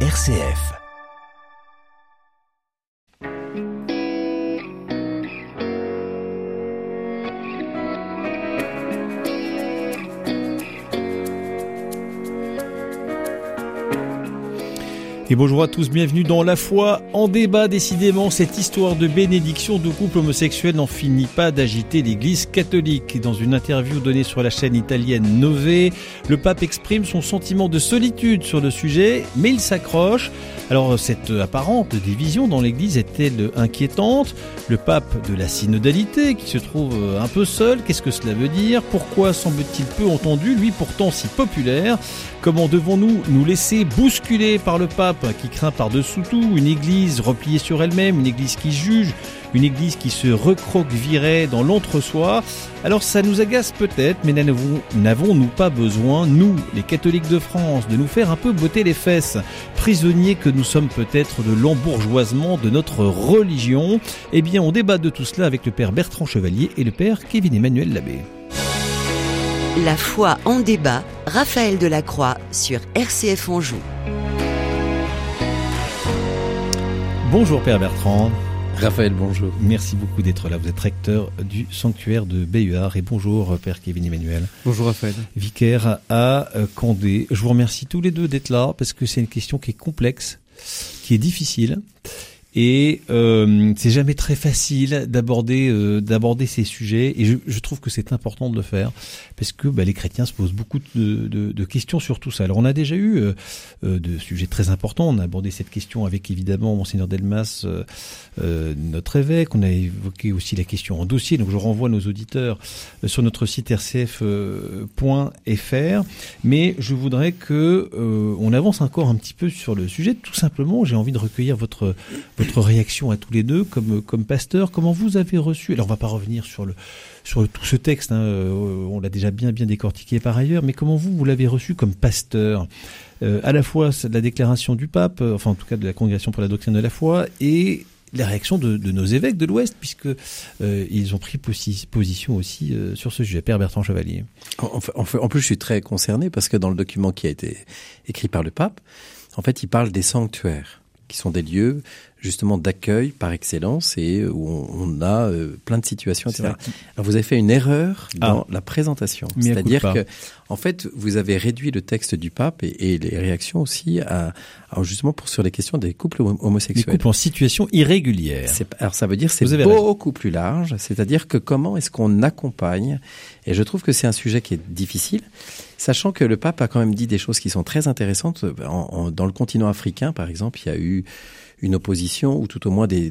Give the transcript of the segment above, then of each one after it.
RCF. Et bonjour à tous, bienvenue dans La foi en débat. Décidément, cette histoire de bénédiction de couple homosexuel n'en finit pas d'agiter l'Église catholique. Dans une interview donnée sur la chaîne italienne Nové, le pape exprime son sentiment de solitude sur le sujet, mais il s'accroche. Alors, cette apparente division dans l'Église est-elle inquiétante? Le pape de la synodalité, qui se trouve un peu seul, qu'est-ce que cela veut dire? Pourquoi semble-t-il peu entendu, lui pourtant si populaire? Comment devons-nous nous laisser bousculer par le pape? Qui craint par-dessous tout, une église repliée sur elle-même, une église qui juge, une église qui se recroquevillerait dans l'entre-soi. Alors ça nous agace peut-être, mais n'avons-nous pas besoin, nous, les catholiques de France, de nous faire un peu botter les fesses, prisonniers que nous sommes peut-être de l'embourgeoisement de notre religion Eh bien, on débat de tout cela avec le père Bertrand Chevalier et le père Kevin Emmanuel Labbé. La foi en débat, Raphaël Delacroix sur RCF Anjou. Bonjour Père Bertrand. Raphaël, bonjour. Merci beaucoup d'être là. Vous êtes recteur du sanctuaire de Bayuard. Et bonjour Père Kevin Emmanuel. Bonjour Raphaël. Vicaire à Condé. Je vous remercie tous les deux d'être là parce que c'est une question qui est complexe, qui est difficile. Et euh, c'est jamais très facile d'aborder euh, d'aborder ces sujets. Et je, je trouve que c'est important de le faire parce que bah, les chrétiens se posent beaucoup de, de, de, questions sur tout ça. Alors on a déjà eu euh, euh de sujets très importants. On a abordé cette question avec évidemment monseigneur Delmas, euh, euh, notre évêque. On a évoqué aussi la question en dossier. Donc je renvoie nos auditeurs sur notre site rcf.fr. Mais je voudrais que on avance encore un petit peu sur le sujet. Tout simplement, j'ai envie de recueillir votre votre réaction à tous les deux comme comme pasteur. Comment vous avez reçu Alors on va pas revenir sur le sur tout ce texte. Hein, on l'a déjà bien bien décortiqué par ailleurs. Mais comment vous vous l'avez reçu comme pasteur euh, À la fois la déclaration du pape, enfin en tout cas de la congrégation pour la doctrine de la foi, et la réaction de, de nos évêques de l'Ouest, puisque euh, ils ont pris posi position aussi euh, sur ce sujet. Père Bertrand Chevalier. En, en, en, plus, je suis très concerné parce que dans le document qui a été écrit par le pape, en fait, il parle des sanctuaires qui sont des lieux justement d'accueil par excellence et où on, a euh, plein de situations, etc. Alors vous avez fait une erreur dans ah. la présentation, c'est-à-dire que en fait vous avez réduit le texte du pape et, et les réactions aussi à, à, justement pour sur les questions des couples homosexuels. Les couples en situation irrégulière. Alors ça veut dire c'est beaucoup plus large, c'est-à-dire que comment est-ce qu'on accompagne? Et je trouve que c'est un sujet qui est difficile. Sachant que le pape a quand même dit des choses qui sont très intéressantes. Dans le continent africain, par exemple, il y a eu une opposition ou tout au moins des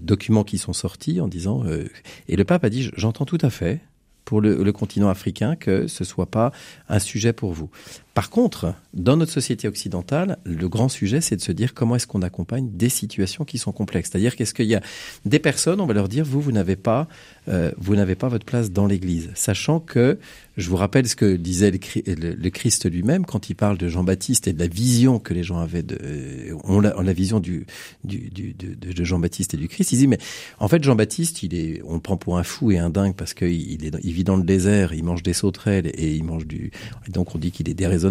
documents qui sont sortis en disant euh, et le pape a dit j'entends tout à fait pour le, le, continent africain que ce soit pas un sujet pour vous. Par contre, dans notre société occidentale, le grand sujet, c'est de se dire comment est-ce qu'on accompagne des situations qui sont complexes. C'est-à-dire qu'est-ce qu'il y a? Des personnes, on va leur dire vous, vous n'avez pas, euh, vous n'avez pas votre place dans l'Église, sachant que je vous rappelle ce que disait le, Christ lui-même quand il parle de Jean-Baptiste et de la vision que les gens avaient de, euh, la, on la vision de, Jean-Baptiste et du Christ. Il dit mais en fait Jean-Baptiste, il est, on le prend pour un fou et un dingue parce qu'il vit dans le désert, il mange des sauterelles et il mange du, donc on dit qu'il est déraisonnable.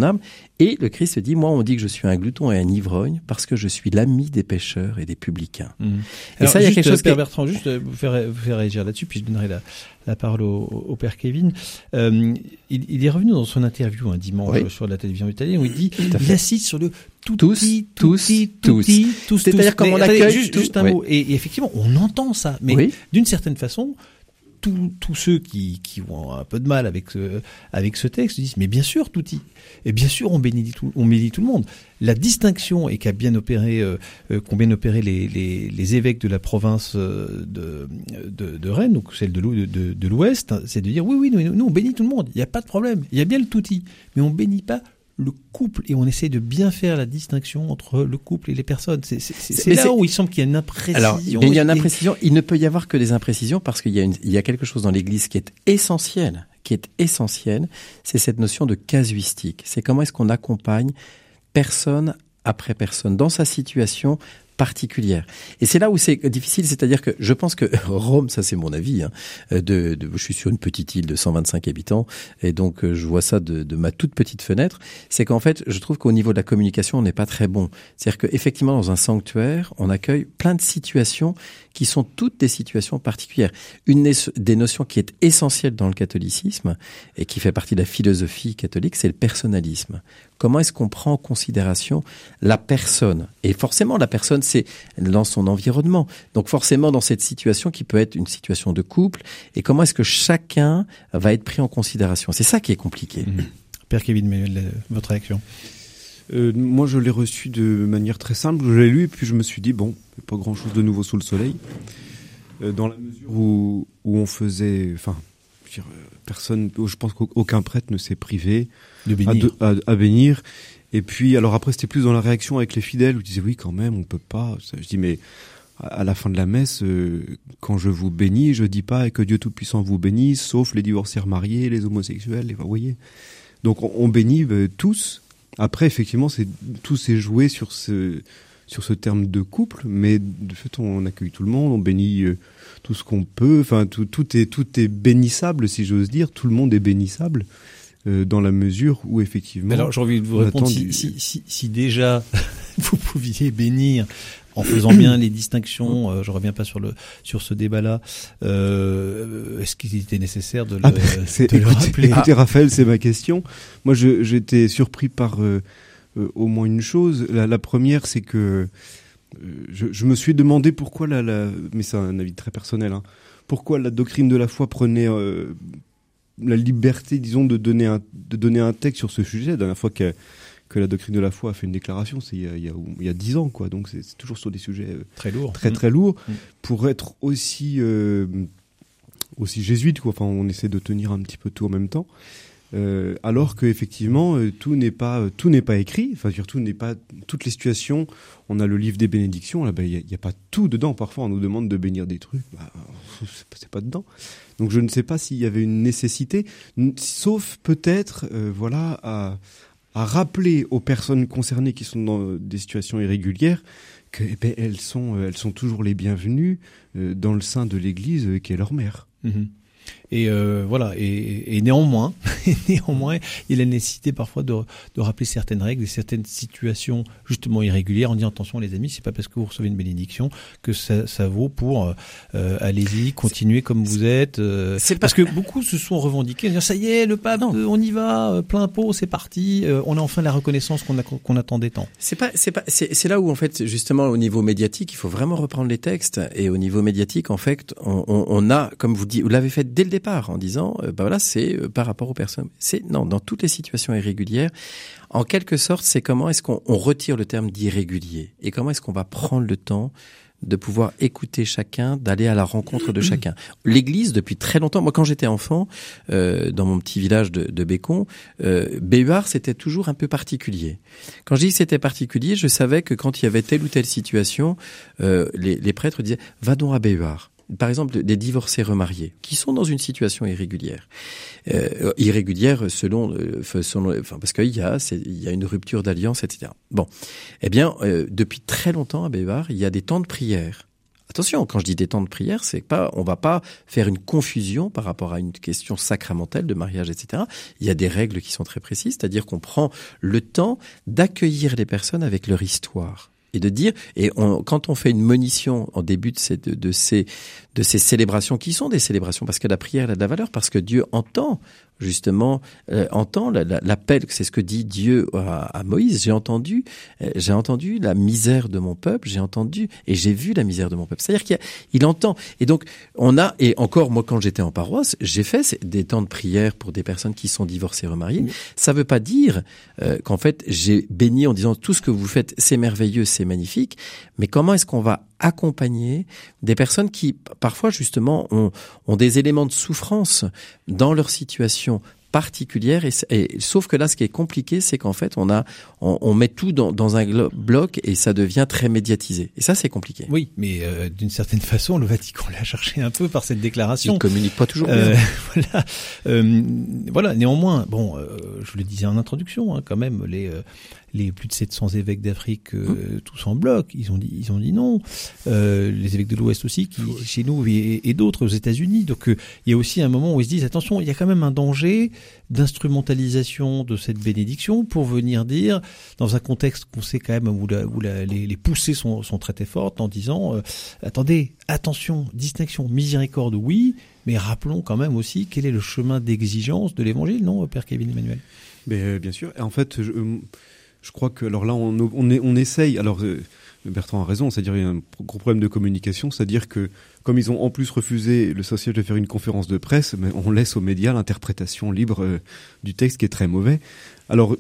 Et le Christ dit moi on dit que je suis un glouton et un ivrogne parce que je suis l'ami des pécheurs et des publicains. Mmh. Et Alors, ça il y a quelque chose. Père qui... Bertrand, juste vous faire, vous faire réagir là-dessus, puis je donnerai la la parole au, au père Kevin. Euh, il, il, est revenu dans son interview un dimanche oui. sur la télévision italienne où il dit il assiste sur le tout tous, tous, tous, tous. C'est-à-dire comment on accueille juste, juste un oui. mot. Et, et, effectivement, on entend ça, mais oui. d'une certaine façon, tous ceux qui, ont un peu de mal avec ce, avec ce texte disent mais bien sûr tout y et bien sûr on bénit tout on bénit tout le monde. La distinction et qu'a bien opéré euh, qu'ont bien opéré les, les, évêques de la province de, de, de Rennes donc celle de, l'Ouest c'est de dire oui oui nous, nous on bénit tout le monde. Il n'y a pas de problème. Il y a bien le touti. Mais on bénit pas le couple et on essaie de bien faire la distinction entre le couple et les personnes. C'est là où il semble qu'il y a une imprécision. Alors, il y a une imprécision. Il ne peut y avoir que des imprécisions parce qu'il y, a une, il y a quelque chose dans l'Église qui est essentiel, qui est essentiel. C'est cette notion de casuistique. C'est comment est-ce qu'on accompagne personne après personne dans sa situation particulière. Et c'est là où c'est difficile, c'est-à-dire que je pense que Rome, ça c'est mon avis, hein, de, je suis sur une petite île de 125 habitants, et donc je vois ça de, de ma toute petite fenêtre, c'est qu'en fait, je trouve qu'au niveau de la communication, on n'est pas très bon. C'est-à-dire qu'effectivement, dans un sanctuaire, on accueille plein de situations qui sont toutes des situations particulières. Une des notions qui est essentielle dans le catholicisme et qui fait partie de la philosophie catholique, c'est le personnalisme. Comment est-ce qu'on prend en considération la personne? Et forcément, la personne, c'est dans son environnement. Donc forcément, dans cette situation qui peut être une situation de couple, et comment est-ce que chacun va être pris en considération? C'est ça qui est compliqué. Mmh. Père Kevin, votre réaction? Euh, moi, je l'ai reçu de manière très simple. Je l'ai lu et puis je me suis dit bon, pas grand chose de nouveau sous le soleil. Euh, dans la mesure où, où on faisait, enfin, dire, euh, personne, je pense qu'aucun prêtre ne s'est privé de bénir. À, à, bénir. Et puis, alors après, c'était plus dans la réaction avec les fidèles où ils disaient oui, quand même, on peut pas. Je dis mais à la fin de la messe, euh, quand je vous bénis, je dis pas que Dieu Tout-Puissant vous bénisse, sauf les divorcières mariés, les homosexuels, les, vous voyez. Donc on, on bénit tous. Après, effectivement, c'est tout s'est joué sur ce sur ce terme de couple, mais de fait, on accueille tout le monde, on bénit euh, tout ce qu'on peut. Enfin, tout, tout est tout est bénissable, si j'ose dire. Tout le monde est bénissable. Euh, dans la mesure où effectivement. alors j'ai envie de vous répondre si, si, si, si, déjà vous pouviez bénir en faisant bien les distinctions, euh, je reviens pas sur le sur ce débat-là. Euh, Est-ce qu'il était nécessaire de le, ah ben, de écoutez, le rappeler? Écoutez, Raphaël, c'est ma question. Moi, j'étais surpris par euh, au moins une chose. La, la première, c'est que euh, je, je, me suis demandé pourquoi la, la mais c'est un avis très personnel, hein, pourquoi la doctrine de la foi prenait euh, la liberté, disons, de donner un de donner un texte sur ce sujet. La dernière fois que que la doctrine de la foi a fait une déclaration, c'est il y a il y a, il y a dix ans, quoi. Donc c'est toujours sur des sujets euh, très lourds, très très lourds, mmh. pour être aussi euh, aussi jésuite, quoi. Enfin, on essaie de tenir un petit peu tout en même temps. Euh, alors que effectivement euh, tout n'est pas euh, tout n'est pas écrit. Enfin surtout n'est pas toutes les situations. On a le livre des bénédictions là il n'y a, pas tout dedans. Parfois on nous demande de bénir des trucs. Bah, c'est pas dedans. Donc je ne sais pas s'il y avait une nécessité. Sauf peut-être voilà à, rappeler aux personnes concernées qui sont dans des situations irrégulières que eh ben, sont elles sont toujours les bienvenues dans le sein de l'Église qui est leur mère. Mmh. Et euh, voilà. Et, et néanmoins, néanmoins, il y a la nécessité parfois de, de rappeler certaines règles et certaines situations justement irrégulières en disant attention les amis, c'est pas parce que vous recevez une bénédiction que ça, ça vaut pour euh, allez-y, continuez comme vous êtes. Euh, parce que beaucoup se sont revendiqués, dire ça y est, le pape, non. on y va, euh, plein pot, c'est parti, euh, on a enfin la reconnaissance qu'on qu'on attendait tant. C'est pas, c'est pas, c'est là où en fait justement au niveau médiatique, il faut vraiment reprendre les textes et au niveau médiatique, en fait, on, on, on a, comme vous dites, vous l'avez fait dès le départ en disant bah voilà c'est euh, par rapport aux personnes c'est non dans toutes les situations irrégulières en quelque sorte c'est comment est-ce qu'on retire le terme d'irrégulier et comment est-ce qu'on va prendre le temps de pouvoir écouter chacun, d'aller à la rencontre de chacun. L'Église, depuis très longtemps, moi quand j'étais enfant, euh, dans mon petit village de, de Bécon, euh, Béhuard c'était toujours un peu particulier. Quand je dis que c'était particulier, je savais que quand il y avait telle ou telle situation, euh, les, les prêtres disaient « va donc à Béhuard » par exemple, des divorcés remariés qui sont dans une situation irrégulière, euh, irrégulière selon, euh, selon enfin parce qu'il y a, il y a une rupture d'alliance, etc. Bon, eh bien, euh, depuis très longtemps à Bévar, il y a des temps de prière. Attention, quand je dis des temps de prière, c'est pas, on va pas faire une confusion par rapport à une question sacramentelle de mariage, etc. Il y a des règles qui sont très précises, c'est-à-dire qu'on prend le temps d'accueillir les personnes avec leur histoire et de dire et on, quand on fait une monition en début de ces de, de, ces de ces célébrations qui sont des célébrations parce que la prière a de la valeur parce que Dieu entend justement euh, entend l'appel c'est ce que dit Dieu à, à Moïse. J'ai entendu euh, j'ai entendu la misère de mon peuple j'ai entendu et j'ai vu la misère de mon peuple. C'est-à-dire qu'il il entend. Et donc on a et encore moi quand j'étais en paroisse j'ai fait des temps de prière pour des personnes qui sont divorcées remariées. Ça veut pas dire euh, qu'en fait j'ai béni en disant tout ce que vous faites c'est merveilleux c'est magnifique mais comment est-ce qu'on va accompagner des personnes qui parfois justement ont, ont des éléments de souffrance dans leur situation particulière et, et sauf que là ce qui est compliqué c'est qu'en fait on a on, on met tout dans, dans, un bloc et ça devient très médiatisé. Et ça c'est compliqué. Oui mais euh, d'une certaine façon le Vatican l'a cherché un peu par cette déclaration. Il communique pas toujours bien. Euh, voilà. Euh, voilà. Néanmoins bon je le disais en introduction hein, quand même les les plus de 700 évêques d'Afrique euh, mmh. tous en bloc. Ils ont dit, ils ont dit non. Euh, les évêques de l'Ouest aussi, qui chez nous et, et d'autres aux États-Unis. Donc euh, il y a aussi un moment où ils se disent attention, il y a quand même un danger d'instrumentalisation de cette bénédiction pour venir dire dans un contexte qu'on sait quand même où, où les, les, poussées sont, sont très très fortes en disant attendez attention distinction miséricorde oui mais rappelons quand même aussi quel est le chemin d'exigence de l'Évangile non Père Kevin Emmanuel? Mais bien sûr et en fait je, je crois que alors là on, on, essaye. Alors euh, Bertrand a raison c'est-à-dire il y a un gros problème de communication c'est-à-dire que comme ils ont en plus refusé le social de faire une conférence de presse mais on laisse aux médias l'interprétation libre euh, du texte qui est très mauvais. Alors euh,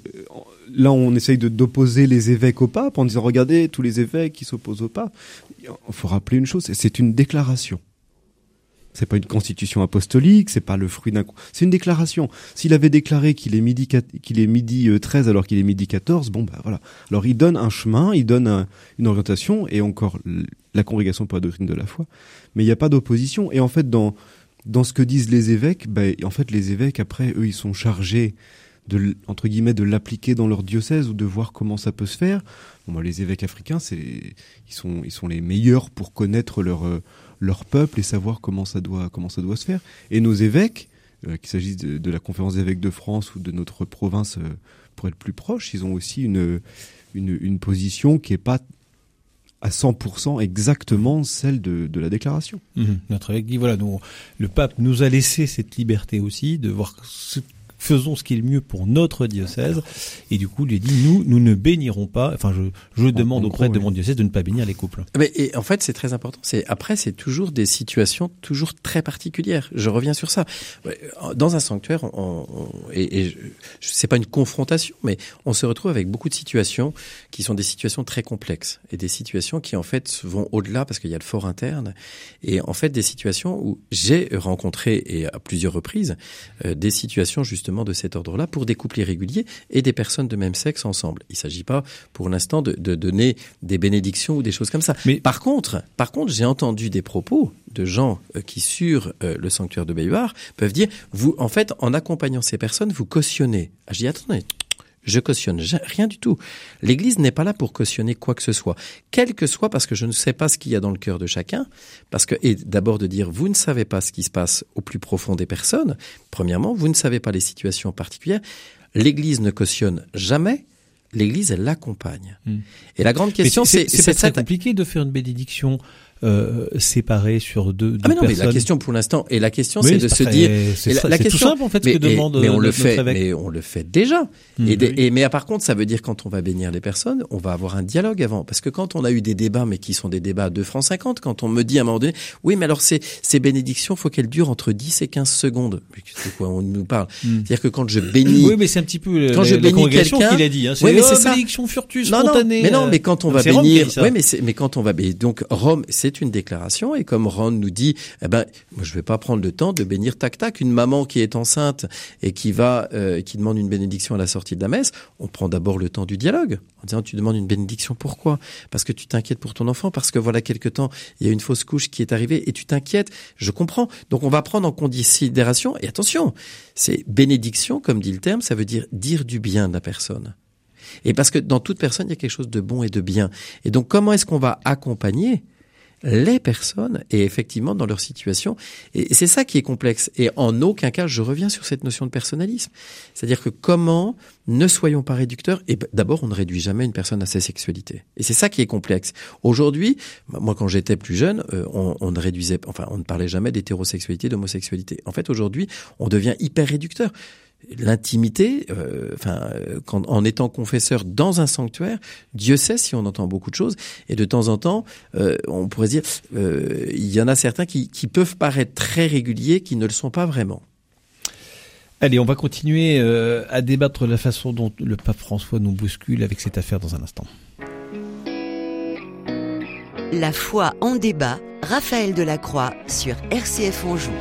là on essaye d'opposer les évêques au pape en disant regardez tous les évêques qui s'opposent au pape. Il faut rappeler une chose c'est une déclaration c'est pas une constitution apostolique, c'est pas le fruit d'un c'est une déclaration. S'il avait déclaré qu'il est midi qu'il est midi 13 alors qu'il est midi 14, bon bah voilà. Alors il donne un chemin, il donne une orientation et encore la congrégation pour la doctrine de la foi, mais il n'y a pas d'opposition et en fait dans dans ce que disent les évêques, bah, en fait les évêques après eux ils sont chargés de entre guillemets de l'appliquer dans leur diocèse ou de voir comment ça peut se faire. Bon, bah, les évêques africains, c'est ils sont ils sont les meilleurs pour connaître leur euh, leur peuple et savoir comment ça doit comment ça doit se faire. Et nos évêques, euh, qu'il s'agisse de, la conférence d'évêques de France ou de notre province, euh, pour être plus proche, ils ont aussi une une, position qui est pas à 100% exactement celle de, de la déclaration. Mmh. Notre évêque dit voilà, nous, le pape nous a laissé cette liberté aussi de voir ce faisons ce qui est le mieux pour notre diocèse. Et du coup, lui dit, nous, nous ne bénirons pas. Enfin, je, je demande auprès de mon diocèse de ne pas bénir les couples. Mais et en fait, c'est très important. C'est après, c'est toujours des situations toujours très particulières. Je reviens sur ça. Dans un sanctuaire, on, on, et, et c'est pas une confrontation, mais on se retrouve avec beaucoup de situations qui sont des situations très complexes et des situations qui en fait vont au-delà parce qu'il y a le fort interne et en fait des situations où j'ai rencontré et à plusieurs reprises euh, des situations justement de cet ordre-là pour des couples irréguliers et des personnes de même sexe ensemble. Il ne s'agit pas pour l'instant de, de, donner des bénédictions ou des choses comme ça. Mais par contre, par contre, j'ai entendu des propos de gens euh, qui sur euh, le sanctuaire de Bayouard peuvent dire vous en fait en accompagnant ces personnes vous cautionnez. Ah, j'ai attendez, je cautionne rien du tout. L'Église n'est pas là pour cautionner quoi que ce soit, quel que soit, parce que je ne sais pas ce qu'il y a dans le cœur de chacun, parce que et d'abord de dire vous ne savez pas ce qui se passe au plus profond des personnes. Premièrement, vous ne savez pas les situations particulières. L'Église ne cautionne jamais. L'Église, elle l'accompagne. Hmm. Et la grande question, c'est c'est très compliqué de faire une bénédiction euh, séparés sur deux, deux ah mais non, Mais la question pour l'instant et la question c'est de se dire c'est la question tout simple en fait mais, ce que demande mais on le fait mais on le fait déjà. Mmh, et, et, mais par contre ça veut dire quand on va bénir les personnes on va avoir un dialogue avant. Parce que quand on a eu des débats mais qui sont des débats à 2 francs 50 quand on me dit à un moment donné oui mais alors ces ces bénédictions faut qu'elles durent entre 10 et 15 secondes c'est quoi on nous parle. Mmh. c'est-à-dire que quand je bénis oui mais c'est un petit peu quand je bénis quelqu'un qu'il a dit hein, oui mais c'est oh, ça. bénédiction furtive spontanée mais non mais quand on va bénir oui mais mais quand on va bénir donc Rome c'est c'est une déclaration et comme Ron nous dit, eh ben, moi, je vais pas prendre le temps de bénir tac tac une maman qui est enceinte et qui va, euh, qui demande une bénédiction à la sortie de la messe. On prend d'abord le temps du dialogue en disant tu demandes une bénédiction pourquoi? Parce que tu t'inquiètes pour ton enfant, parce que voilà quelque temps il y a une fausse couche qui est arrivée et tu t'inquiètes. Je comprends. Donc on va prendre en considération et attention, c'est bénédiction comme dit le terme, ça veut dire dire du bien de la personne. Et parce que dans toute personne, il y a quelque chose de bon et de bien. Et donc, comment est-ce qu'on va accompagner les personnes et effectivement dans leur situation. Et c'est ça qui est complexe. Et en aucun cas, je reviens sur cette notion de personnalisme. C'est-à-dire que comment ne soyons pas réducteurs? Et d'abord, on ne réduit jamais une personne à sa sexualité. Et c'est ça qui est complexe. Aujourd'hui, moi, quand j'étais plus jeune, euh, on, on, ne réduisait, enfin, on ne parlait jamais d'hétérosexualité, d'homosexualité. En fait, aujourd'hui, on devient hyper réducteur l'intimité, euh, enfin, quand, en étant confesseur dans un sanctuaire, Dieu sait si on entend beaucoup de choses, et de temps en temps, euh, on pourrait dire, euh, il y en a certains qui, qui peuvent paraître très réguliers, qui ne le sont pas vraiment. Allez, on va continuer euh, à débattre de la façon dont le pape François nous bouscule avec cette affaire dans un instant. La foi en débat, Raphaël Delacroix sur RCF Anjou.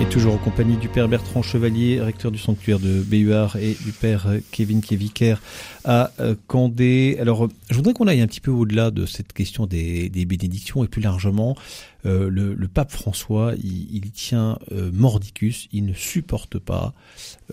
Et toujours en compagnie du père Bertrand Chevalier, recteur du sanctuaire de Béhuard, et du père Kevin Kévicaire à euh, Candé. Alors, je voudrais qu'on aille un petit peu au-delà de cette question des bénédictions et plus largement euh, le, le, pape François, il, il tient euh, mordicus, il ne supporte pas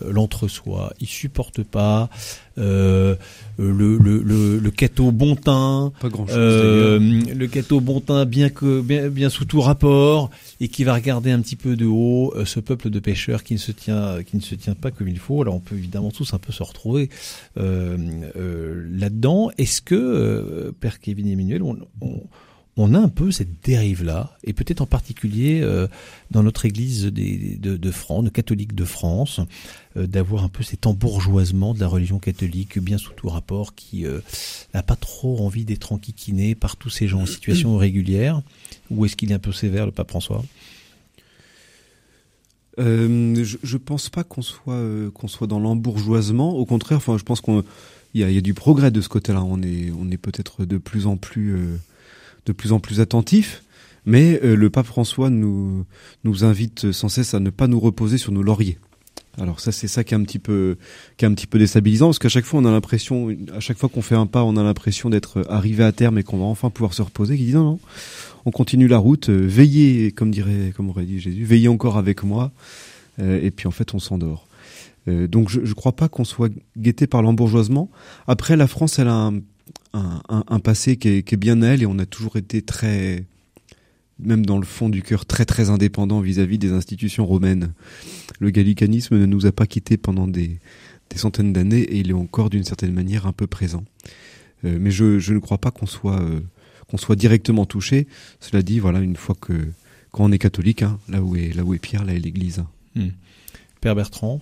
euh, l'entre-soi, il supporte pas le, le, le, le cateau bon teint, pas grand le cateau bon teint bien que bien, bien, sous tout rapport et qui va regarder un petit peu de haut ce peuple de pêcheurs qui ne se tient qui ne se tient pas comme il faut. Alors on peut évidemment tous un peu se retrouver là-dedans. Est-ce que Père Kevin Emmanuel, on, on on a un peu cette dérive-là, et peut-être en particulier euh, dans notre Église de, France, de catholique de France, euh, d'avoir un peu cet embourgeoisement de la religion catholique, bien sous tout rapport, qui euh, n'a pas trop envie d'être enquiquiné par tous ces gens en situation irrégulière. Ou est-ce qu'il est un peu sévère, le pape François? Je, je pense pas qu'on soit qu'on soit dans l'embourgeoisement. Au contraire, enfin, je pense qu'on il y a, y a, du progrès de ce côté-là. On est on est peut-être de plus en plus de plus en plus attentif, mais euh, le pape François nous, nous invite sans cesse à ne pas nous reposer sur nos lauriers. Alors ça, c'est ça qui est un petit peu, qui est un petit peu déstabilisant, parce qu'à chaque fois, on a l'impression, à chaque fois qu'on fait un pas, on a l'impression d'être arrivé à terme et qu'on va enfin pouvoir se reposer. Qui dit non, non, on continue la route, euh, veillez, comme dirait, comme aurait dit Jésus, veillez encore avec moi, euh, et puis en fait, on s'endort. donc je ne crois pas qu'on soit guetté par l'embourgeoisement. Après, la France, elle a un un, passé qui est, bien elle et on a toujours été très, même dans le fond du cœur, très très indépendant vis-à-vis des institutions romaines. Le gallicanisme ne nous a pas quittés pendant des, centaines d'années et il est encore d'une certaine manière un peu présent. Euh, mais je, ne crois pas qu'on soit euh, qu'on soit directement touché. Cela dit, voilà, une fois que quand on est catholique, hein, là où est là où est Pierre, là est l'Église. Hmm. Père Bertrand,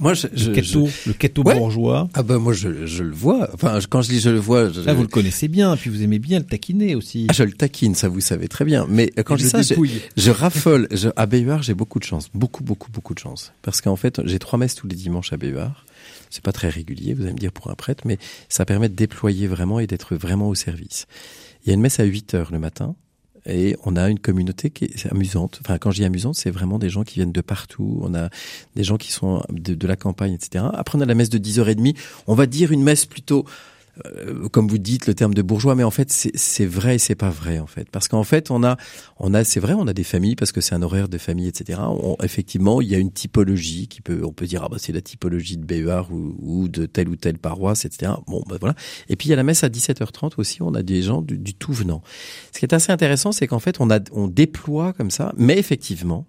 moi, je, le keto, le keto bourgeois. Ah ben moi, je, je, le vois. Enfin, quand je dis je le vois, je, là vous le connaissez bien, puis vous aimez bien le taquiner aussi. Ah, je le taquine, ça vous savez très bien. Mais quand je dis ça, je, raffole. Je, à Béhuard, j'ai beaucoup de chance, beaucoup, beaucoup, beaucoup de chance, parce qu'en fait, j'ai trois messes tous les dimanches à Béhuard. C'est pas très régulier, vous allez me dire pour un prêtre, mais ça permet de déployer vraiment et d'être vraiment au service. Il y a une messe à 8 heures le matin, et on a une communauté qui est amusante. Enfin, quand je dis amusante, c'est vraiment des gens qui viennent de partout. On a des gens qui sont de, de la campagne, etc. Après, on a la messe de 10h30. On va dire une messe plutôt euh, comme vous dites le terme de bourgeois, mais en fait c'est vrai et c'est pas vrai en fait, parce qu'en fait on a, on a, c'est vrai, on a des familles parce que c'est un horaire de famille, etc. effectivement, il y a une typologie qui peut, on peut dire ah bah c'est la typologie de BER ou, ou, de telle ou telle paroisse, etc. Bon bah voilà. Et puis il y a la messe à 17h30 aussi, on a des gens du, du tout venant. Ce qui est assez intéressant, c'est qu'en fait on a, on déploie comme ça, mais effectivement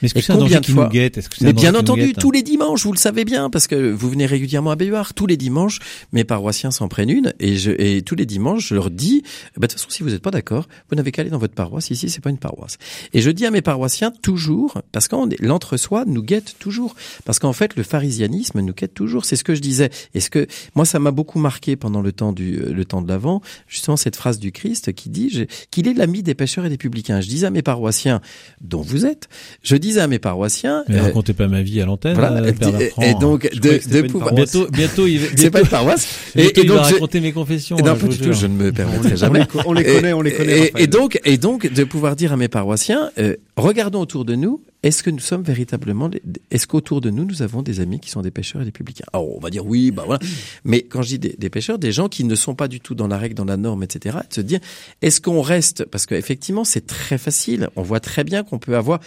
mais est-ce que c'est un danger qui nous guette? Est-ce que Mais bien entendu, tous les dimanches, vous le savez bien, parce que vous venez régulièrement à Béhuard. Tous les dimanches, mes paroissiens s'en prennent une, et, je, et tous les dimanches, je leur dis, bah, de toute façon, si vous n'êtes pas d'accord, vous n'avez qu'à aller dans votre paroisse. Ici, c'est pas une paroisse. Et je dis à mes paroissiens toujours, parce que l'entre-soi nous guette toujours, parce qu'en fait, le pharisianisme nous guette toujours. C'est ce que je disais. Et ce que moi, ça m'a beaucoup marqué pendant le temps du le temps de l'avant, justement cette phrase du Christ qui dit qu'il est l'ami des pécheurs et des publicains. Je disais à mes paroissiens, dont vous êtes, je dis à mes paroissiens. Mais euh, racontez pas ma vie à l'antenne. Voilà, euh, et, donc de, de pouvoir. Bientôt, bientôt, il. C'est pas une paroisse. Et, et, donc il va raconter mes confessions. Non, pas du tout. Je ne me permettrai jamais. On les connaît, on les connaît. Et, donc, et donc, de pouvoir dire à mes paroissiens, euh, regardons autour de nous. Est-ce que nous sommes véritablement, est-ce qu'autour de nous, nous avons des amis qui sont des pêcheurs et des publicains? Alors, on va dire oui, bah voilà. Mais quand je dis des, des pêcheurs, des gens qui ne sont pas du tout dans la règle, dans la norme, etc., de se dire, est-ce qu'on reste, parce qu'effectivement, c'est très facile. On voit très bien qu'on peut avoir,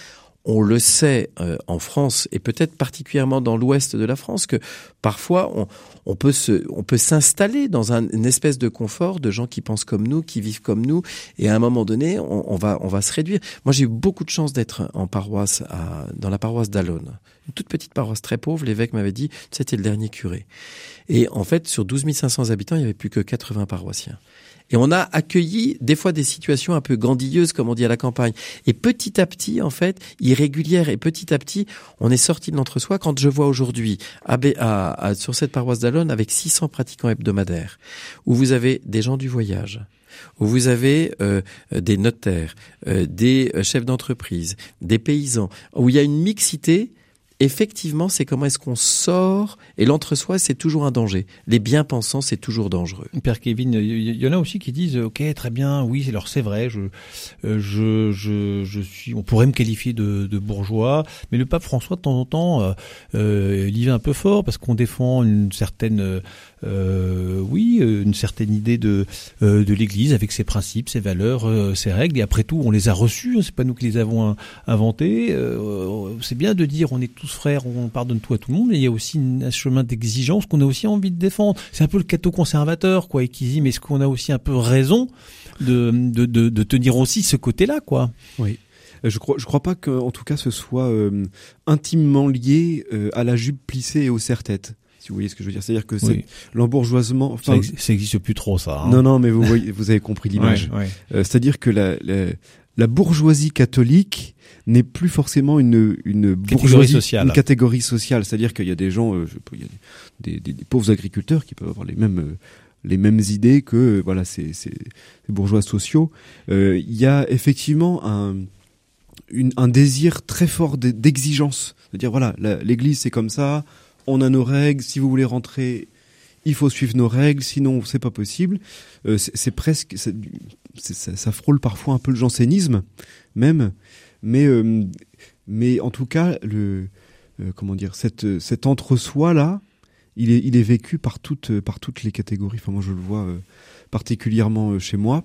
on le sait euh, en France et peut-être particulièrement dans l'ouest de la France que parfois on, on peut se, on peut s'installer dans un, une espèce de confort de gens qui pensent comme nous, qui vivent comme nous, et à un moment donné, on, on va, on va se réduire. Moi, j'ai eu beaucoup de chance d'être en paroisse, à, dans la paroisse d'Alonne, une toute petite paroisse très pauvre. L'évêque m'avait dit, c'était le dernier curé. Et en fait, sur 12 500 habitants, il y avait plus que 80 paroissiens. Et on a accueilli des fois des situations un peu gandilleuses, comme on dit à la campagne. Et petit à petit, en fait, irrégulière, et petit à petit, on est sorti de l'entre-soi. Quand je vois aujourd'hui, à, sur cette paroisse d'Alonne, avec 600 pratiquants hebdomadaires, où vous avez des gens du voyage, où vous avez euh, des notaires, euh, des chefs d'entreprise, des paysans, où il y a une mixité effectivement, c'est comment est-ce qu'on sort. Et l'entre-soi, c'est toujours un danger. Les bien-pensants, c'est toujours dangereux. Père Kevin, il y en a aussi qui disent, ok, très bien, oui, alors c'est vrai, je, euh, je, je, je, suis, on pourrait me qualifier de, bourgeois, mais le pape François, de temps en temps, euh, euh il y va un peu fort parce qu'on défend une certaine euh, oui, euh, une certaine idée de euh, de l'Église avec ses principes, ses valeurs, ses règles. Et après tout, on les a reçus. Hein, c'est pas nous qui les avons inventés. c'est bien de dire on est tous frères, on pardonne tout à tout le monde. Mais il y a aussi un chemin d'exigence qu'on a aussi envie de défendre. C'est un peu le catho conservateur, quoi, et qui dit mais est-ce qu'on a aussi un peu raison de de, de, de tenir aussi ce côté-là, quoi? Oui. Je crois, je crois pas que, en tout cas, ce soit intimement lié à la jupe plissée et au serre-tête si vous voyez ce que je veux dire. C'est-à-dire que c'est l'embourgeoisement. Enfin, ça, existe plus trop, ça. Hein. Non, non, mais vous voyez, vous avez compris l'image. Euh, c'est-à-dire que la, la, bourgeoisie catholique n'est plus forcément une une catégorie sociale. Une catégorie sociale. C'est-à-dire qu'il y a des gens, euh, il y a des, des, des, pauvres agriculteurs qui peuvent avoir les mêmes euh, les mêmes idées que voilà ces, ces, bourgeois sociaux. Il y a effectivement un une, un désir très fort d'exigence, de dire voilà l'Église c'est comme ça, on a nos règles, si vous voulez rentrer, il faut suivre nos règles, sinon c'est pas possible. Euh, c'est presque, ça, frôle parfois un peu le jansénisme, même, mais euh, mais en tout cas le euh, comment dire cette cet entre-soi là, il est il est vécu par toutes par toutes les catégories. Enfin moi je le vois particulièrement chez moi.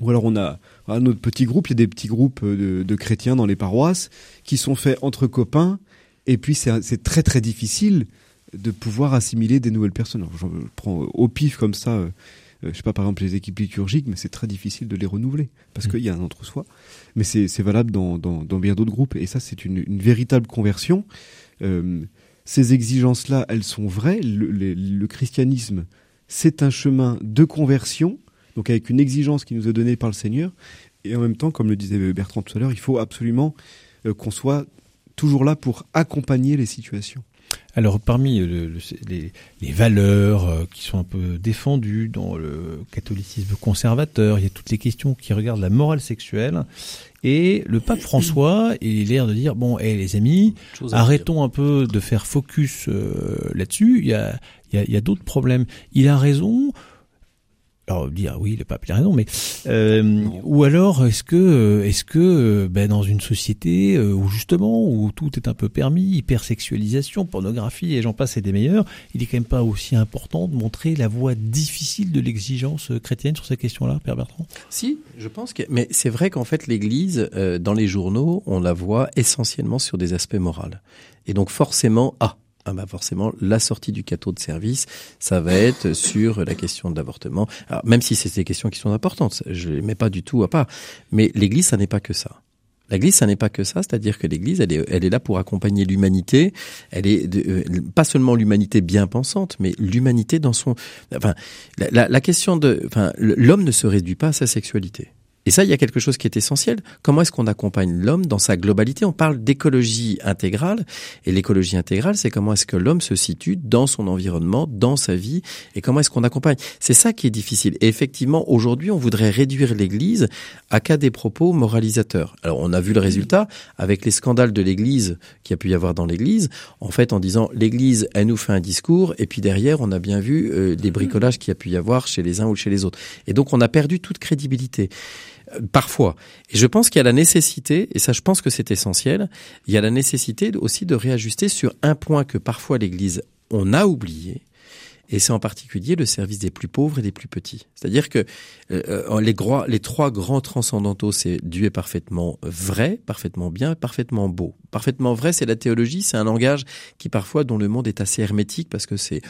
Ou alors on a notre petit groupe, il y a des petits groupes de, de chrétiens dans les paroisses qui sont faits entre copains et puis c'est très très difficile de pouvoir assimiler des nouvelles personnes. je prends au pif comme ça, euh, euh, je sais pas par exemple les équipes liturgiques, mais c'est très difficile de les renouveler parce mmh. qu'il y a un entre-soi. Mais c'est valable dans, dans, dans bien d'autres groupes et ça c'est une, une, véritable conversion. Euh, ces exigences-là, elles sont vraies. Le, le christianisme, c'est un chemin de conversion, donc avec une exigence qui nous est donnée par le Seigneur. Et en même temps, comme le disait Bertrand tout à l'heure, il faut absolument euh, qu'on soit toujours là pour accompagner les situations. Alors parmi les, valeurs euh, qui sont un peu défendues dans le catholicisme conservateur, il y a toutes les questions qui regardent la morale sexuelle. Et le pape François, il a l'air de dire bon, hé les amis, arrêtons un peu de faire focus euh, là-dessus. Il y a, il y a d'autres problèmes. Il a raison alors dire oui le pape a raison mais euh, ou alors est-ce que euh, est-ce que euh, ben, dans une société où justement où tout est un peu permis hypersexualisation pornographie et j'en passe et des meilleurs il est quand même pas aussi important de montrer la voie difficile de l'exigence chrétienne sur ces questions-là Père Bertrand? Si je pense que mais c'est vrai qu'en fait l'Église dans les journaux on la voit essentiellement sur des aspects moraux. Et donc forcément ah ah bah forcément, la sortie du cateau de service, ça va être sur la question de l'avortement. Alors, même si c'est des questions qui sont importantes, je les mets pas du tout à part. Mais l'Église, ça n'est pas que ça. L'Église, ça n'est pas que ça, c'est-à-dire que l'Église, elle est, elle est là pour accompagner l'humanité. Elle est euh, pas seulement l'humanité bien pensante, mais l'humanité dans son. Enfin, la, la question de, enfin, l'homme ne se réduit pas à sa sexualité. Et ça, il y a quelque chose qui est essentiel. Comment est-ce qu'on accompagne l'homme dans sa globalité? On parle d'écologie intégrale. Et l'écologie intégrale, c'est comment est-ce que l'homme se situe dans son environnement, dans sa vie, et comment est-ce qu'on accompagne. C'est ça qui est difficile. Et effectivement, aujourd'hui, on voudrait réduire l'Église à cas des propos moralisateurs. Alors, on a vu le résultat avec les scandales de l'Église qui a pu y avoir dans l'Église. En fait, en disant l'Église, elle nous fait un discours, et puis derrière, on a bien vu euh, les bricolages qu'il y a pu y avoir chez les uns ou chez les autres. Et donc, on a perdu toute crédibilité. Parfois. Et je pense qu'il y a la nécessité, et ça je pense que c'est essentiel, il y a la nécessité aussi de réajuster sur un point que parfois l'Église on a oublié, et c'est en particulier le service des plus pauvres et des plus petits. C'est-à-dire que euh, euh, les, les, trois grands transcendantaux, c'est Dieu est parfaitement vrai, parfaitement bien, parfaitement beau. Parfaitement vrai, c'est la théologie, c'est un langage qui parfois dont le monde est assez hermétique parce que c'est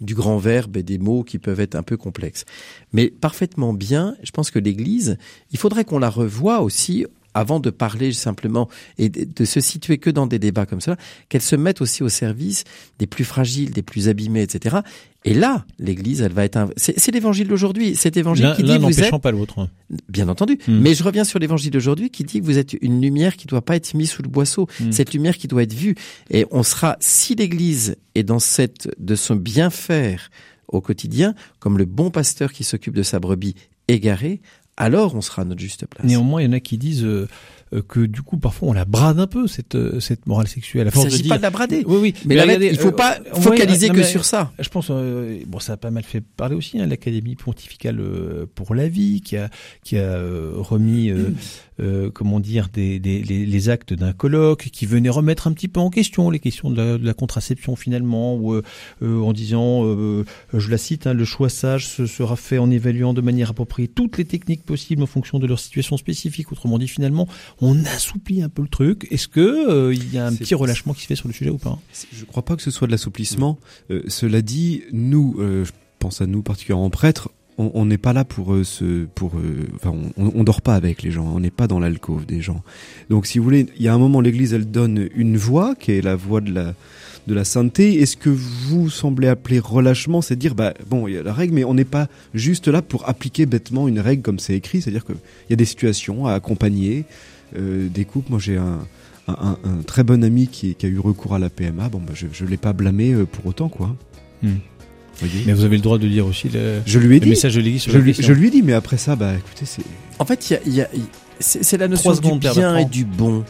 du grand verbe et des mots qui peuvent être un peu complexes. Mais parfaitement bien, je pense que l'Église, il faudrait qu'on la revoie aussi avant de parler simplement et de se situer que dans des débats comme cela, qu'elle se mette aussi au service des plus fragiles, des plus abîmés, etc. Et là, l'Église, elle va être. Un... C'est l'évangile d'aujourd'hui. Cet évangile qui dit vous êtes. pas l'autre. Bien entendu. Hmm. Mais je reviens sur l'évangile d'aujourd'hui qui dit que vous êtes une lumière qui doit pas être mise sous le boisseau. Hmm. Cette lumière qui doit être vue. Et on sera, si l'Église est dans cette de son bien faire au quotidien, comme le bon pasteur qui s'occupe de sa brebis égarée, alors on sera à notre juste place. Néanmoins, il y en a qui disent euh, euh, que du coup parfois on la brade un peu cette euh, cette morale sexuelle. il ne s'agit pas de la brader. Oui oui. Mais, mais il faut pas focaliser que sur ça. Je pense bon ça a pas mal fait parler aussi hein, l'Académie pontificale pour la vie qui a qui a remis euh, comment dire, des, des les, actes d'un colloque qui venait remettre un petit peu en question les questions de la, contraception finalement, ou euh, euh, en disant, je la cite, hein, le choix sage sera fait en évaluant de manière appropriée toutes les techniques possibles en fonction de leur situation spécifique. Autrement dit, finalement, on assouplit un peu le truc. Est-ce que il y a un petit relâchement qui se fait sur le sujet ou pas? Je crois pas que ce soit de l'assouplissement. cela dit, nous, je pense à nous particulièrement prêtres, on n'est pas là pour euh, se pour euh, enfin on, on, dort pas avec les gens on n'est pas dans l'alcôve des gens. Donc si vous voulez il y a un moment l'église elle donne une voix qui est la voix de la de la sainteté. Et ce que vous semblez appeler relâchement c'est dire bah bon il y a la règle mais on n'est pas juste là pour appliquer bêtement une règle comme c'est écrit c'est à dire que il y a des situations à accompagner euh, des couples. Moi j'ai un, un, un, très bon ami qui, qui, a eu recours à la PMA bon bah je je l'ai pas blâmé pour autant quoi Mais vous avez le droit de dire aussi le, je lui ai dit. message de l'Église je, lui, je lui ai dit, mais après ça, bah écoutez, c'est. En fait, il y a, c'est la notion du bien et du bon.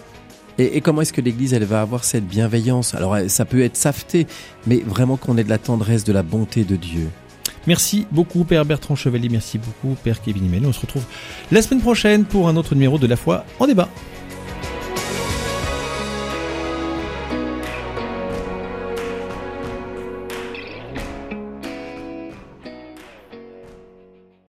Et, et comment est-ce que l'Église, elle va avoir cette bienveillance? Alors, ça peut être safté, mais vraiment qu'on ait de la tendresse, de la bonté de Dieu. Merci beaucoup, Père Bertrand Chevalier. Merci beaucoup, Père Kevin Imel. On se retrouve la semaine prochaine pour un autre numéro de La foi en débat.